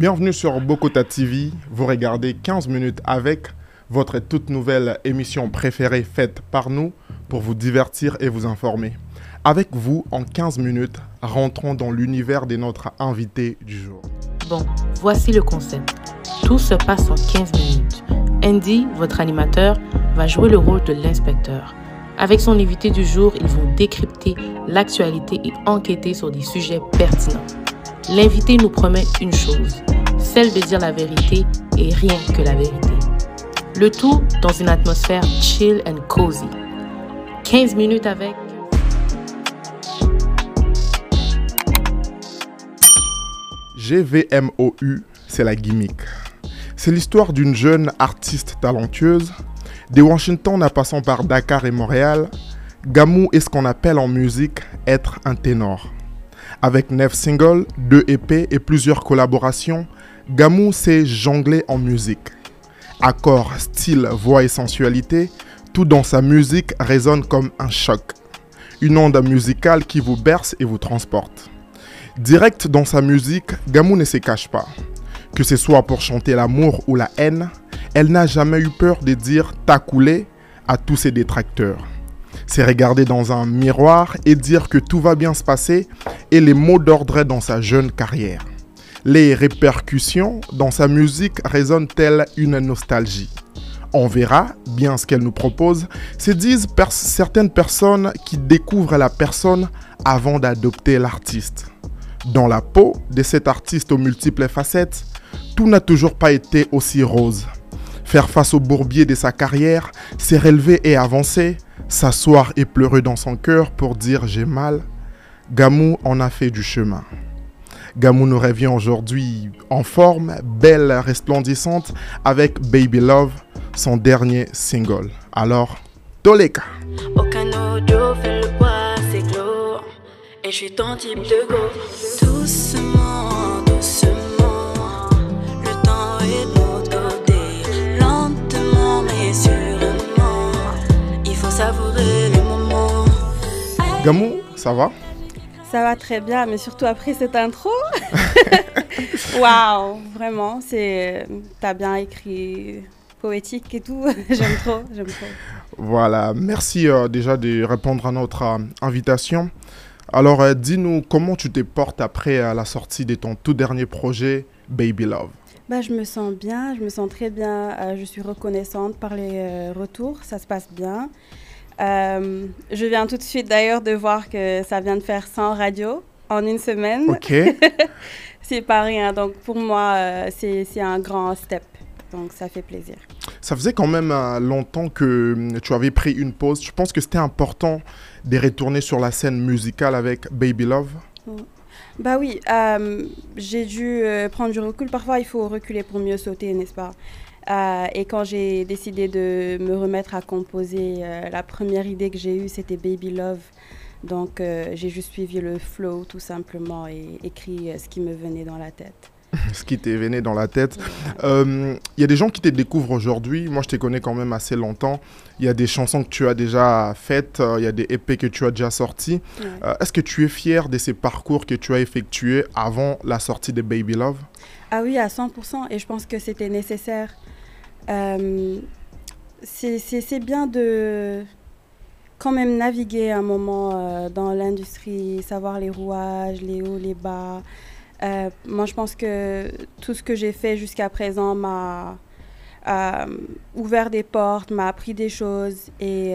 Bienvenue sur Bokota TV. Vous regardez 15 minutes avec votre toute nouvelle émission préférée faite par nous pour vous divertir et vous informer. Avec vous, en 15 minutes, rentrons dans l'univers de notre invité du jour. Bon, voici le concept. Tout se passe en 15 minutes. Andy, votre animateur, va jouer le rôle de l'inspecteur. Avec son invité du jour, ils vont décrypter l'actualité et enquêter sur des sujets pertinents. L'invité nous promet une chose, celle de dire la vérité et rien que la vérité. Le tout dans une atmosphère chill and cozy. 15 minutes avec GVMOU, c'est la gimmick. C'est l'histoire d'une jeune artiste talentueuse. Des Washington à passant par Dakar et Montréal, Gamou est ce qu'on appelle en musique être un ténor. Avec neuf singles, deux EP et plusieurs collaborations, Gamou s'est jonglé en musique. Accords, style, voix et sensualité, tout dans sa musique résonne comme un choc. Une onde musicale qui vous berce et vous transporte. Direct dans sa musique, Gamou ne se cache pas. Que ce soit pour chanter l'amour ou la haine, elle n'a jamais eu peur de dire t'as coulé à tous ses détracteurs. C'est regarder dans un miroir et dire que tout va bien se passer et les mots d'ordre dans sa jeune carrière. Les répercussions dans sa musique résonnent telles une nostalgie. On verra bien ce qu'elle nous propose, se disent certaines personnes qui découvrent la personne avant d'adopter l'artiste. Dans la peau de cet artiste aux multiples facettes, tout n'a toujours pas été aussi rose. Faire face au bourbier de sa carrière, s'est relever et avancer, s'asseoir et pleurer dans son cœur pour dire j'ai mal, Gamou en a fait du chemin. Gamou nous revient aujourd'hui en forme, belle, resplendissante, avec Baby Love, son dernier single. Alors, Toleka. Aucun audio fait le poids, c'est clos. Et je suis ton type de go. Doucement, doucement. Le temps est de notre côté. Lentement, mais sûrement. Il faut savourer le moment. Gamou, ça va? Ça va très bien, mais surtout après cette intro. Waouh, vraiment, c'est. T'as bien écrit poétique et tout. j'aime trop, j'aime trop. Voilà, merci euh, déjà de répondre à notre euh, invitation. Alors, euh, dis-nous comment tu te portes après la sortie de ton tout dernier projet, Baby Love. Bah, je me sens bien, je me sens très bien. je suis reconnaissante par les retours, ça se passe bien. Euh, je viens tout de suite d'ailleurs de voir que ça vient de faire 100 radios en une semaine. Ok, C'est pas rien, donc pour moi, euh, c'est un grand step. Donc ça fait plaisir. ça faisait quand même euh, longtemps que hum, tu avais pris une pause. Je pense que c'était important de retourner sur la scène musicale avec Baby Love. Bah oui, j'ai dû prendre du recul. Parfois, il faut reculer pour mieux sauter, n'est-ce pas? Euh, Et quand j'ai décidé de me remettre à composer, euh, la première idée que j'ai eue, c'était Baby Love. Donc, euh, j'ai juste suivi le flow, tout simplement, et écrit ce qui me venait dans la tête. Ce qui t'est venu dans la tête. Euh, Il y a des gens qui te découvrent aujourd'hui. Moi, je te connais quand même assez longtemps. Il y a des chansons que tu as déjà faites. euh, Il y a des EP que tu as déjà. Ouais. Euh, Est-ce que tu es fier de ces parcours que tu as effectués avant la sortie de Baby Love? Ah oui, à 100%, et je pense que c'était nécessaire. Euh, c'est bien de quand même naviguer un moment euh, dans l'industrie, savoir les rouages, les hauts, les bas. Euh, moi, je pense que tout ce que j'ai fait jusqu'à présent m'a ouvert des portes, m'a appris des choses, et,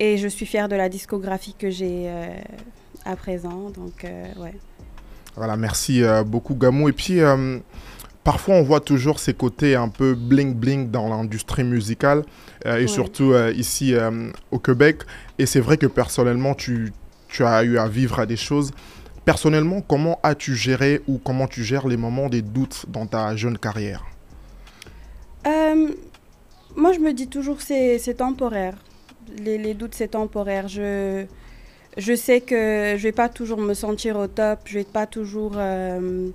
et je suis fière de la discographie que j'ai à présent. Donc, ouais. Voilà, merci beaucoup Gamou. Et puis, parfois on voit toujours ces côtés un peu bling-bling dans l'industrie musicale, euh, et Ouais. surtout euh, ici euh, au Québec. Et c'est vrai que personnellement, tu, tu as eu à vivre à des choses. Personnellement, comment as-tu géré ou comment tu gères les moments des doutes dans ta jeune carrière? Euh, moi, je me dis toujours c'est c'est temporaire. Les, les doutes, c'est temporaire. Je, je sais que je vais pas toujours me sentir au top. Je vais pas toujours euh,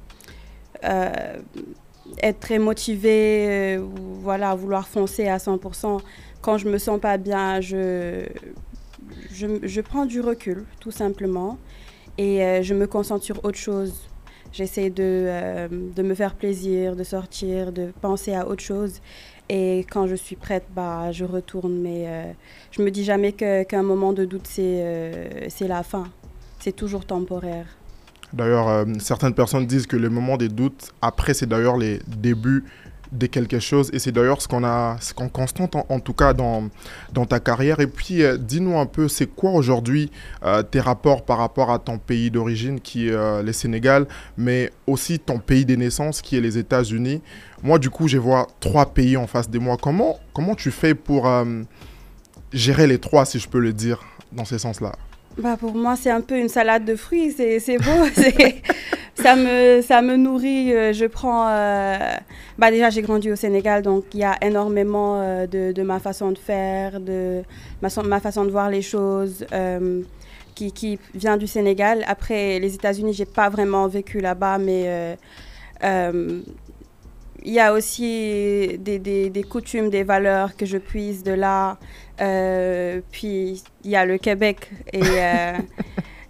euh, être très motivée euh, voilà, vouloir foncer à 100%. Quand je me sens pas bien, je, je, prends du recul, tout simplement. Et euh, je me concentre sur autre chose. J'essaie de, euh, de me faire plaisir, de sortir, de penser à autre chose. Et quand je suis prête, bah, je retourne. Mais je me dis jamais qu'un moment de doute, c'est la fin. C'est toujours temporaire. D'ailleurs, euh, certaines personnes disent que le moment des doutes, après, c'est d'ailleurs les débuts de quelque chose. Et c'est d'ailleurs ce qu'on a, en, tout cas dans, dans ta carrière. Et puis, euh, dis-nous un peu, c'est quoi aujourd'hui euh, tes rapports par rapport à ton pays d'origine, qui est le Sénégal, mais aussi ton pays de naissance, qui est les États-Unis? Moi, du coup, je vois trois pays en face de moi. Comment, comment tu fais pour gérer les trois, si je peux le dire, dans ce sens-là? Bah pour moi, c'est un peu une salade de fruits. C'est beau. ça, me, ça me nourrit. euh, Je prends. euh, Bah déjà, j'ai grandi au Sénégal, donc il y a énormément euh, de, de ma façon de faire, de ma, ma façon de voir les choses. qui, qui vient du Sénégal. Après, les États-Unis, j'ai pas vraiment vécu là-bas, mais y a aussi des, des, des coutumes, des valeurs que je puise de là. Euh, puis il y a le Québec et, euh,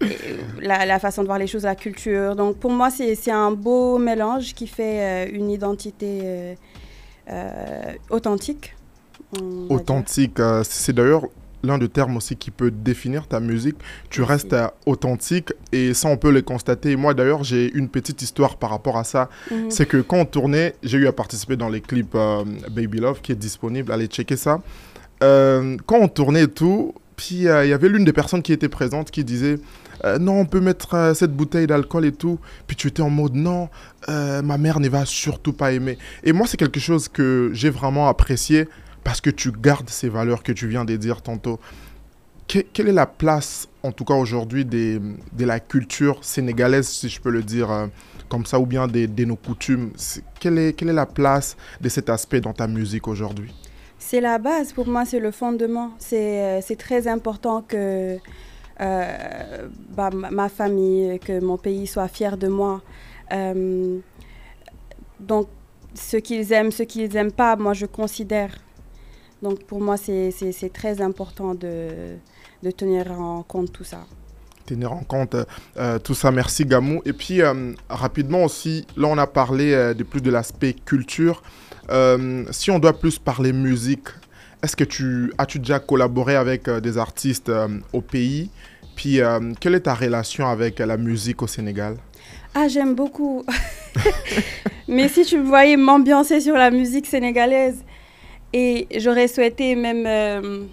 et la, la façon de voir les choses, la culture. Donc pour moi, c'est un beau mélange qui fait euh, une identité authentique. authentique. c'est d'ailleurs l'un des termes aussi qui peut définir ta musique. Tu restes euh, authentique et ça, on peut le constater. Et Moi, d'ailleurs, j'ai une petite histoire par rapport à ça. Mhm. C'est que quand on tournait, j'ai eu à participer dans les clips euh, Baby Love qui est disponible. Allez checker ça. Euh, quand on tournait et tout, puis euh, il y avait l'une des personnes qui était présente qui disait euh, non, on peut mettre euh, cette bouteille d'alcool et tout. Puis tu étais en mode non, ma mère ne va surtout pas aimer. Et moi, c'est quelque chose que j'ai vraiment apprécié parce que tu gardes ces valeurs que tu viens de dire tantôt. Que- quelle est la place, en tout cas aujourd'hui, de la culture sénégalaise, si je peux le dire euh, comme ça, ou bien de nos coutumes? Quelle est, la place de cet aspect dans ta musique aujourd'hui? C'est la base, pour moi, c'est le fondement. C'est euh, très important que euh, bah, ma, famille, que mon pays soit fier de moi. Donc, ce qu'ils aiment, ce qu'ils n'aiment pas, moi, je considère. Donc, pour moi, c'est très important de, de tenir en compte tout ça. tenir en compte euh, euh, tout ça. Merci Gamou. Et puis euh, rapidement aussi, là on a parlé euh, de plus de l'aspect culture. Si on doit plus parler musique, est-ce que tu as-tu déjà collaboré avec des artistes au pays? Puis quelle est ta relation avec la musique au Sénégal? Ah, j'aime beaucoup. Mais si tu me voyais m'ambiancer sur la musique sénégalaise, et j'aurais souhaité même... euh,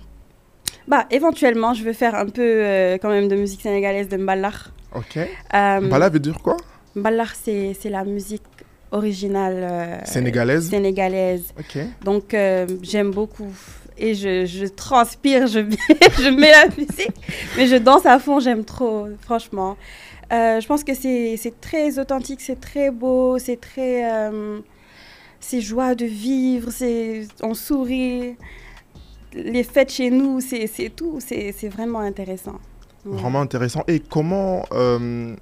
bah, éventuellement, je veux faire un peu euh, quand même de musique sénégalaise de mballar. Ok. Euh, veut dire quoi? Mballar, c'est la musique originale euh, Sénégalaise? sénégalaise. Ok. Donc, j'aime beaucoup. Et je, je transpire, je, je mets la musique, mais je danse à fond, j'aime trop, franchement. Euh, je pense que c'est c'est très authentique, c'est très beau, c'est très. euh, c'est joie de vivre, on sourit. Les fêtes chez nous, c'est tout, c'est vraiment intéressant. Ouais. Vraiment intéressant. Et comment... euh,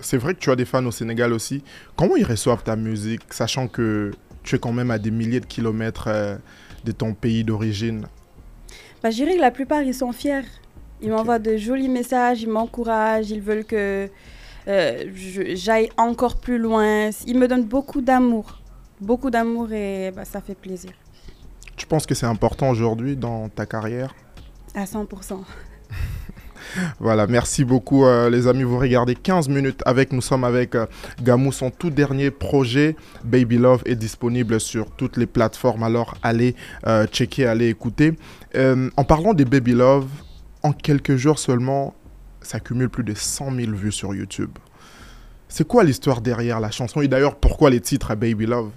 c'est vrai que tu as des fans au Sénégal aussi. Comment ils reçoivent ta musique, sachant que tu es quand même à des milliers de kilomètres euh, de ton pays d'origine? Bah, je dirais que la plupart, ils sont fiers. Ils m'envoient de jolis messages, ils m'encouragent, ils veulent que euh, j'aille encore plus loin. Ils me donnent beaucoup d'amour. Beaucoup d'amour et bah, ça fait plaisir. Tu penses que c'est important aujourd'hui dans ta carrière? À 100%. Voilà, merci beaucoup euh, les amis. Vous regardez 15 minutes avec, nous sommes avec euh, Gamou. Son tout dernier projet, Baby Love, est disponible sur toutes les plateformes. Alors allez euh, checker, allez écouter. En parlant des Baby Love, en quelques jours seulement, ça cumule plus de 100 000 vues sur YouTube. C'est quoi l'histoire derrière la chanson? Et d'ailleurs, pourquoi les titres à Baby Love?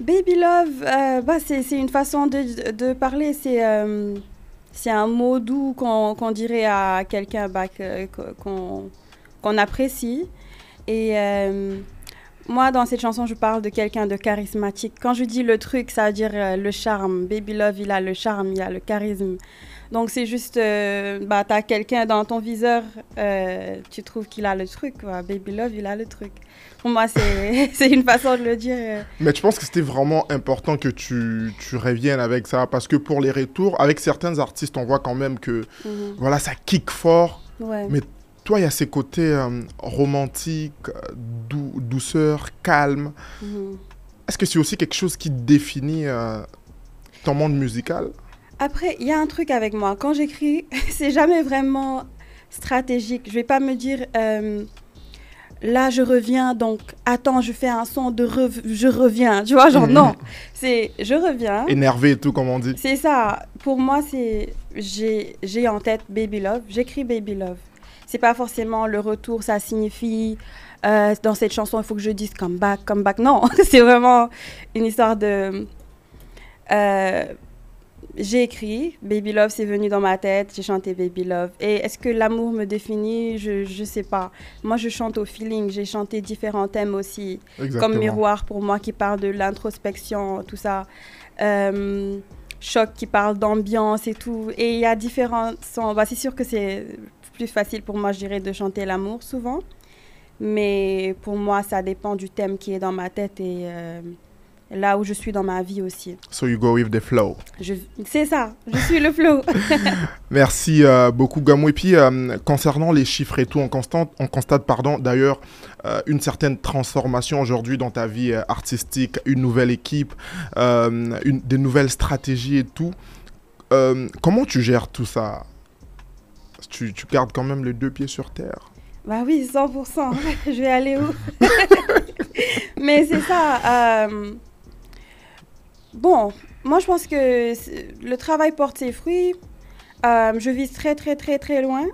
Baby love, euh, bah, c'est une façon de, de parler. C'est euh, un mot doux qu'on dirait à quelqu'un bah, qu'on apprécie. Et euh, moi, dans cette chanson, je parle de quelqu'un de charismatique. Quand je dis le truc, ça veut dire le charme. Baby love, il a le charme, il a le charisme. Donc c'est juste, euh, bah, tu as quelqu'un dans ton viseur, euh, tu trouves qu'il a le truc. quoi. Baby love, il a le truc. Pour moi, c'est une façon de le dire. euh. Mais tu penses que c'était vraiment important que tu, tu reviennes avec ça? Parce que pour les retours, avec certains artistes, on voit quand même que Mhm. voilà, ça kick fort. Ouais. Mais toi, il y a ces côtés euh, romantiques, dou- douceur, calme. Mhm. Est-ce que c'est aussi quelque chose qui définit ton monde musical? Après, il y a un truc avec moi. Quand j'écris, c'est jamais vraiment stratégique. Je vais pas me dire, euh, là, je reviens, donc attends, je fais un son de rev- je reviens. Tu vois, genre, non. C'est je reviens. Énervé et tout, comme on dit. C'est ça. Pour moi, c'est j'ai j'ai en tête Baby Love. J'écris Baby Love. C'est pas forcément le retour. Ça signifie euh, dans cette chanson, il faut que je dise come back, come back. Non, c'est vraiment une histoire de. euh, j'ai écrit Baby Love, c'est venu dans ma tête. J'ai chanté Baby Love. Et est-ce que l'amour me définit? Je je sais pas. Moi, je chante au feeling. J'ai chanté différents thèmes aussi Exactement. comme miroir pour moi qui parle de l'introspection, tout ça. Euh, choc qui parle d'ambiance et tout. Et il y a différents sons. Bah, c'est sûr que c'est plus facile pour moi, je dirais, de chanter l'amour souvent. Mais pour moi, ça dépend du thème qui est dans ma tête et euh, là où je suis dans ma vie aussi. So you go with the flow. C'est ça, je suis le flow. Merci euh, beaucoup Gamou. Et puis euh, concernant les chiffres et tout, on constate, on constate pardon, d'ailleurs euh, une certaine transformation aujourd'hui dans ta vie artistique, une nouvelle équipe, une, des nouvelles stratégies et tout. Comment tu gères tout ça? Tu, tu gardes quand même les deux pieds sur terre? Bah oui, 100%. je vais aller où? Mais c'est ça. euh, Bon, moi je pense que le travail porte ses fruits. Euh, je vise très très très très loin.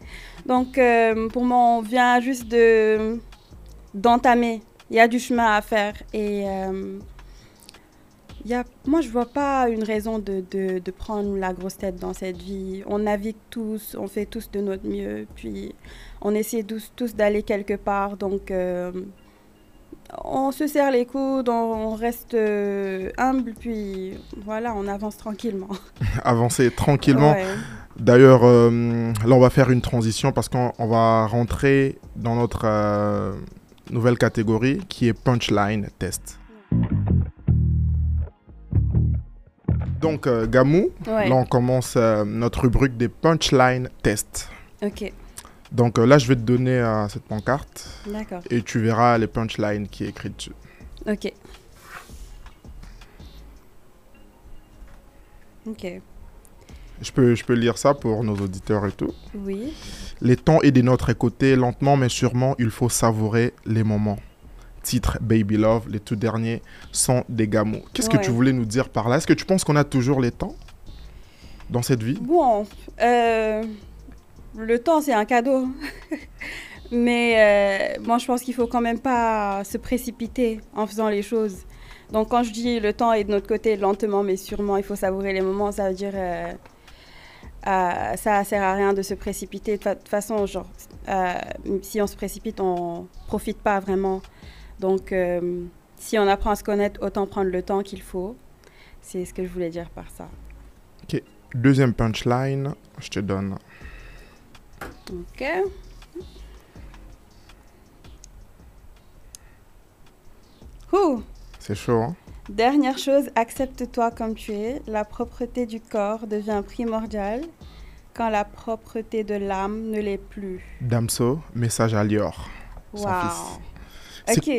Donc euh, pour moi, on vient juste de d'entamer. Il y a du chemin à faire et euh, y a, moi je vois pas une raison de, de, de prendre la grosse tête dans cette vie. On navigue tous, on fait tous de notre mieux, puis on essaie tous, tous d'aller quelque part. Donc on se serre les coudes, on, reste euh, humble, puis voilà, on avance tranquillement. Avancer tranquillement. Ouais. D'ailleurs, euh, là, on va faire une transition parce qu'on on va rentrer dans notre euh, nouvelle catégorie qui est Punchline Test. Donc, euh, Gamou, Ouais. là, on commence notre rubrique des Punchline Tests. Ok, Donc euh, là, je vais te donner euh, cette pancarte d'accord. et tu verras les punchlines qui est écrites dessus. Ok. Ok. Je peux, je peux lire ça pour nos auditeurs et tout. Oui. Les temps est de notre côté, lentement mais sûrement, il faut savourer les moments. Titre Baby Love, les tout derniers sont des gamous. Qu'est-ce que tu voulais nous dire par là? Est-ce que tu penses qu'on a toujours les temps dans cette vie? Bon, euh, le temps, c'est un cadeau. Mais euh, moi, je pense qu'il faut quand même pas se précipiter en faisant les choses. Donc, quand je dis le temps est de notre côté, lentement mais sûrement, il faut savourer les moments, ça veut dire. euh, euh, ça sert à rien de se précipiter. De toute façon, genre, si on se précipite, on profite pas vraiment. Donc, euh, si on apprend à se connaître, autant prendre le temps qu'il faut. C'est ce que je voulais dire par ça. Deuxième punchline, je te donne. Ok. C'est chaud, hein Dernière chose, accepte-toi comme tu es. La propreté du corps devient primordiale quand la propreté de l'âme ne l'est plus. Damso, message à Lior. son fils. Ok.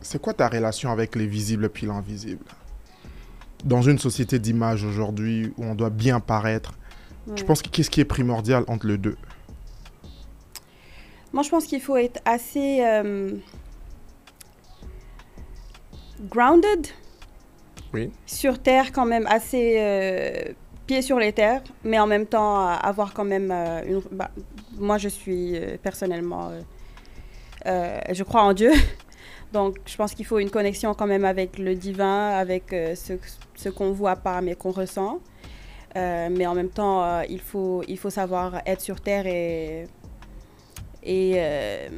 C'est quoi ta relation avec les visibles puis l'invisible? Dans une société d'image aujourd'hui où on doit bien paraître, tu Ouais. penses que qu'est-ce qui est primordial entre les deux? Moi, je pense qu'il faut être assez euh, grounded. Oui. Sur terre, quand même, assez euh, pied sur les terres, mais en même temps euh, avoir quand même euh, une. bah, moi, je suis personnellement. je crois en Dieu. Donc, je pense qu'il faut une connexion quand même avec le divin, avec ce, ce qu'on voit pas, mais qu'on ressent. Mais en même temps, il, faut, il faut savoir être sur terre et, et euh,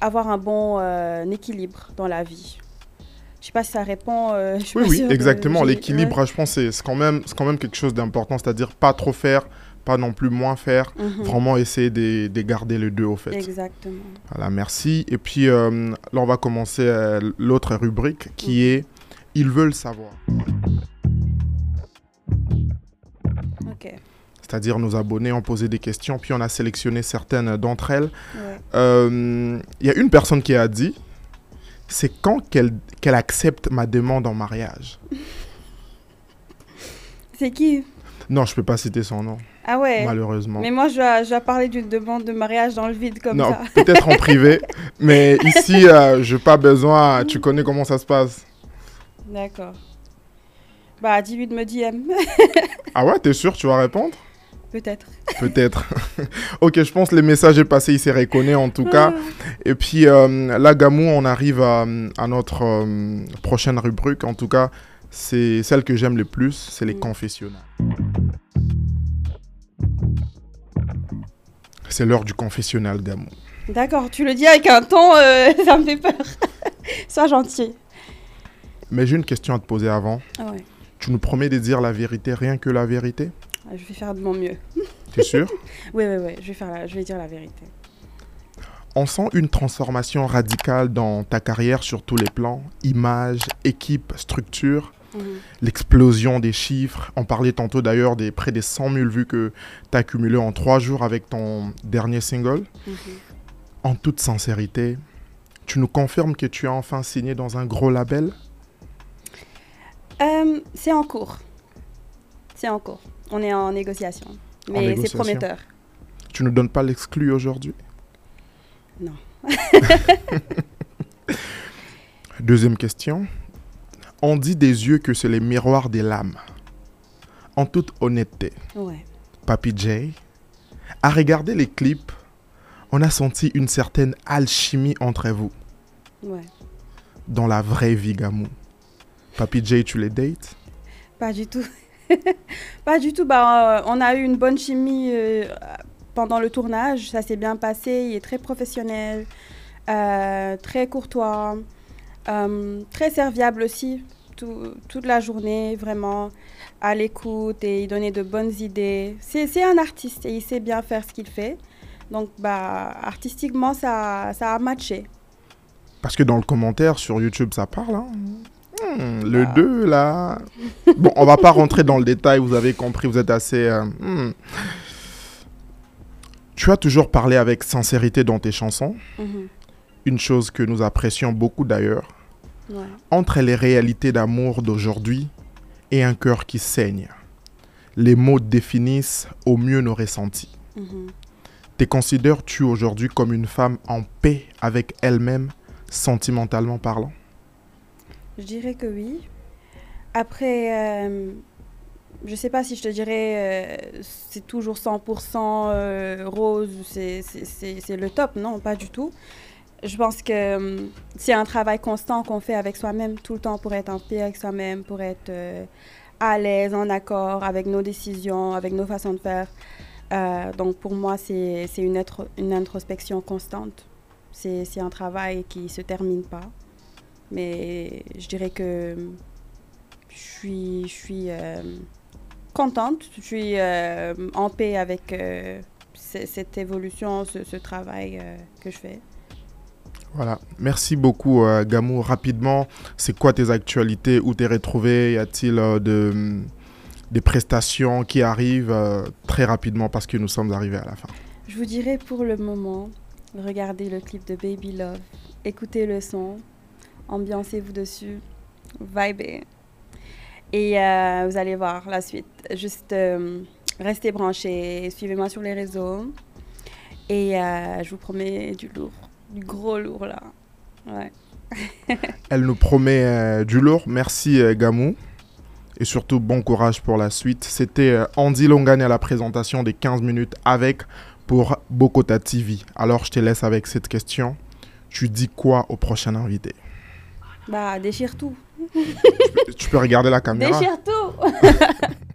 avoir un bon euh, équilibre dans la vie. Je sais pas si ça répond. euh, je Oui, oui, exactement. L'équilibre, ouais. je pense, c'est quand, même- quand même quelque chose d'important, c'est-à-dire pas trop faire, pas non plus moins faire. Mhm. Vraiment essayer de, de garder les deux, au fait. Exactement. Voilà, merci. Et puis là, on va commencer l'autre rubrique qui est Ils veulent savoir. Ok. c'est-à-dire nos abonnés ont posé des questions, puis on a sélectionné certaines d'entre elles. Ouais. Euh, Il y a une personne qui a dit, c'est quand qu'elle qu'elle accepte ma demande en mariage. C'est qui? Non, je peux pas citer son nom, Ah ouais? malheureusement. Mais moi, je dois, je dois parler d'une demande de mariage dans le vide comme non, ça. peut-être en privé, mais ici, euh, je n'ai pas besoin. Tu connais comment ça se passe. D'accord. Bah, dis-lui de me DM. Ah ouais, t'es sûr, tu vas répondre? Peut-être. Peut-être. ok, je pense que le message est passé, il s'est reconnu en tout cas. Et puis euh, là, Gamou, on arrive à, à notre euh, prochaine rubrique. En tout cas, c'est celle que j'aime le plus, c'est les Mm. confessionnals. C'est l'heure du confessionnal, Gamou. D'accord, tu le dis avec un ton, euh, ça me fait peur. Sois gentil. Mais j'ai une question à te poser avant. Ah ouais. Tu nous promets de dire la vérité, rien que la vérité? Je vais faire de mon mieux. T'es sûr? Oui, oui, oui, je vais, faire la- je vais dire la vérité. On sent une transformation radicale dans ta carrière sur tous les plans, image, équipe, structure, Mhm. l'explosion des chiffres. On parlait tantôt d'ailleurs des près des 100 000 vues que tu as accumulées en trois jours avec ton dernier single. Mhm. En toute sincérité, tu nous confirmes que tu as enfin signé dans un gros label? Euh, c'est en cours. C'est en cours. On est en négociation. Mais c'est prometteur. Tu nous donnes pas l'exclu aujourd'hui? Non. Deuxième question. On dit des yeux que c'est les miroirs des lames. En toute honnêteté, Ouais. Papy J, à regarder les clips, on a senti une certaine alchimie entre vous Ouais. dans la vraie vie, Gamou. Papy J, tu les dates? Pas du tout. pas du tout. Bah, euh, on a eu une bonne chimie euh, pendant le tournage. Ça s'est bien passé. Il est très professionnel, euh, très courtois, très serviable aussi. tout- toute la journée, vraiment à l'écoute et il donnait de bonnes idées. C'est c'est un artiste et il sait bien faire ce qu'il fait. Donc, bah, artistiquement, ça, ça a matché. Parce que dans le commentaire sur YouTube, ça parle. hein. Hmm, le Ah. 2, là. Bon, on va pas rentrer dans le détail, vous avez compris, vous êtes assez. euh, hmm. Tu as toujours parlé avec sincérité dans tes chansons, Mhm. une chose que nous apprécions beaucoup d'ailleurs. Ouais. Entre les réalités d'amour d'aujourd'hui et un cœur qui saigne, les mots définissent au mieux nos ressentis. Mhm. Te considères-tu aujourd'hui comme une femme en paix avec elle-même, sentimentalement parlant? Je dirais que oui. Après, euh, je sais pas si je te dirais euh, c'est toujours 100% euh, rose, c'est- le top, non, pas du tout. Je pense que euh, c'est un travail constant qu'on fait avec soi-même tout le temps pour être en paix avec soi-même, pour être euh, à l'aise, en accord avec nos décisions, avec nos façons de faire. Euh, donc pour moi, c'est une, une introspection constante. C'est un travail qui se termine pas. Mais je dirais que je suis, je suis euh, contente, je suis euh, en paix avec euh, cette évolution, ce, ce travail que je fais. Voilà. Merci beaucoup, Gamou. Rapidement, c'est quoi tes actualités? Où t'es retrouvé Y a-t-il de, des prestations qui arrivent très rapidement parce que nous sommes arrivés à la fin? Je vous dirais pour le moment, regardez le clip de Baby Love, écoutez le son, ambiancez-vous dessus, vibez. Et euh, vous allez voir la suite. Juste euh, restez branchés, suivez-moi sur les réseaux. Et euh, je vous promets du lourd, du gros lourd là. Ouais. Elle nous promet du lourd. Merci, Gamou. Et surtout, bon courage pour la suite. C'était Andy Longane à la présentation des 15 minutes avec pour Bokota TV. Alors, je te laisse avec cette question. Tu dis quoi au prochain invité? Bah, déchire tout. Tu peux regarder la caméra Déchire tout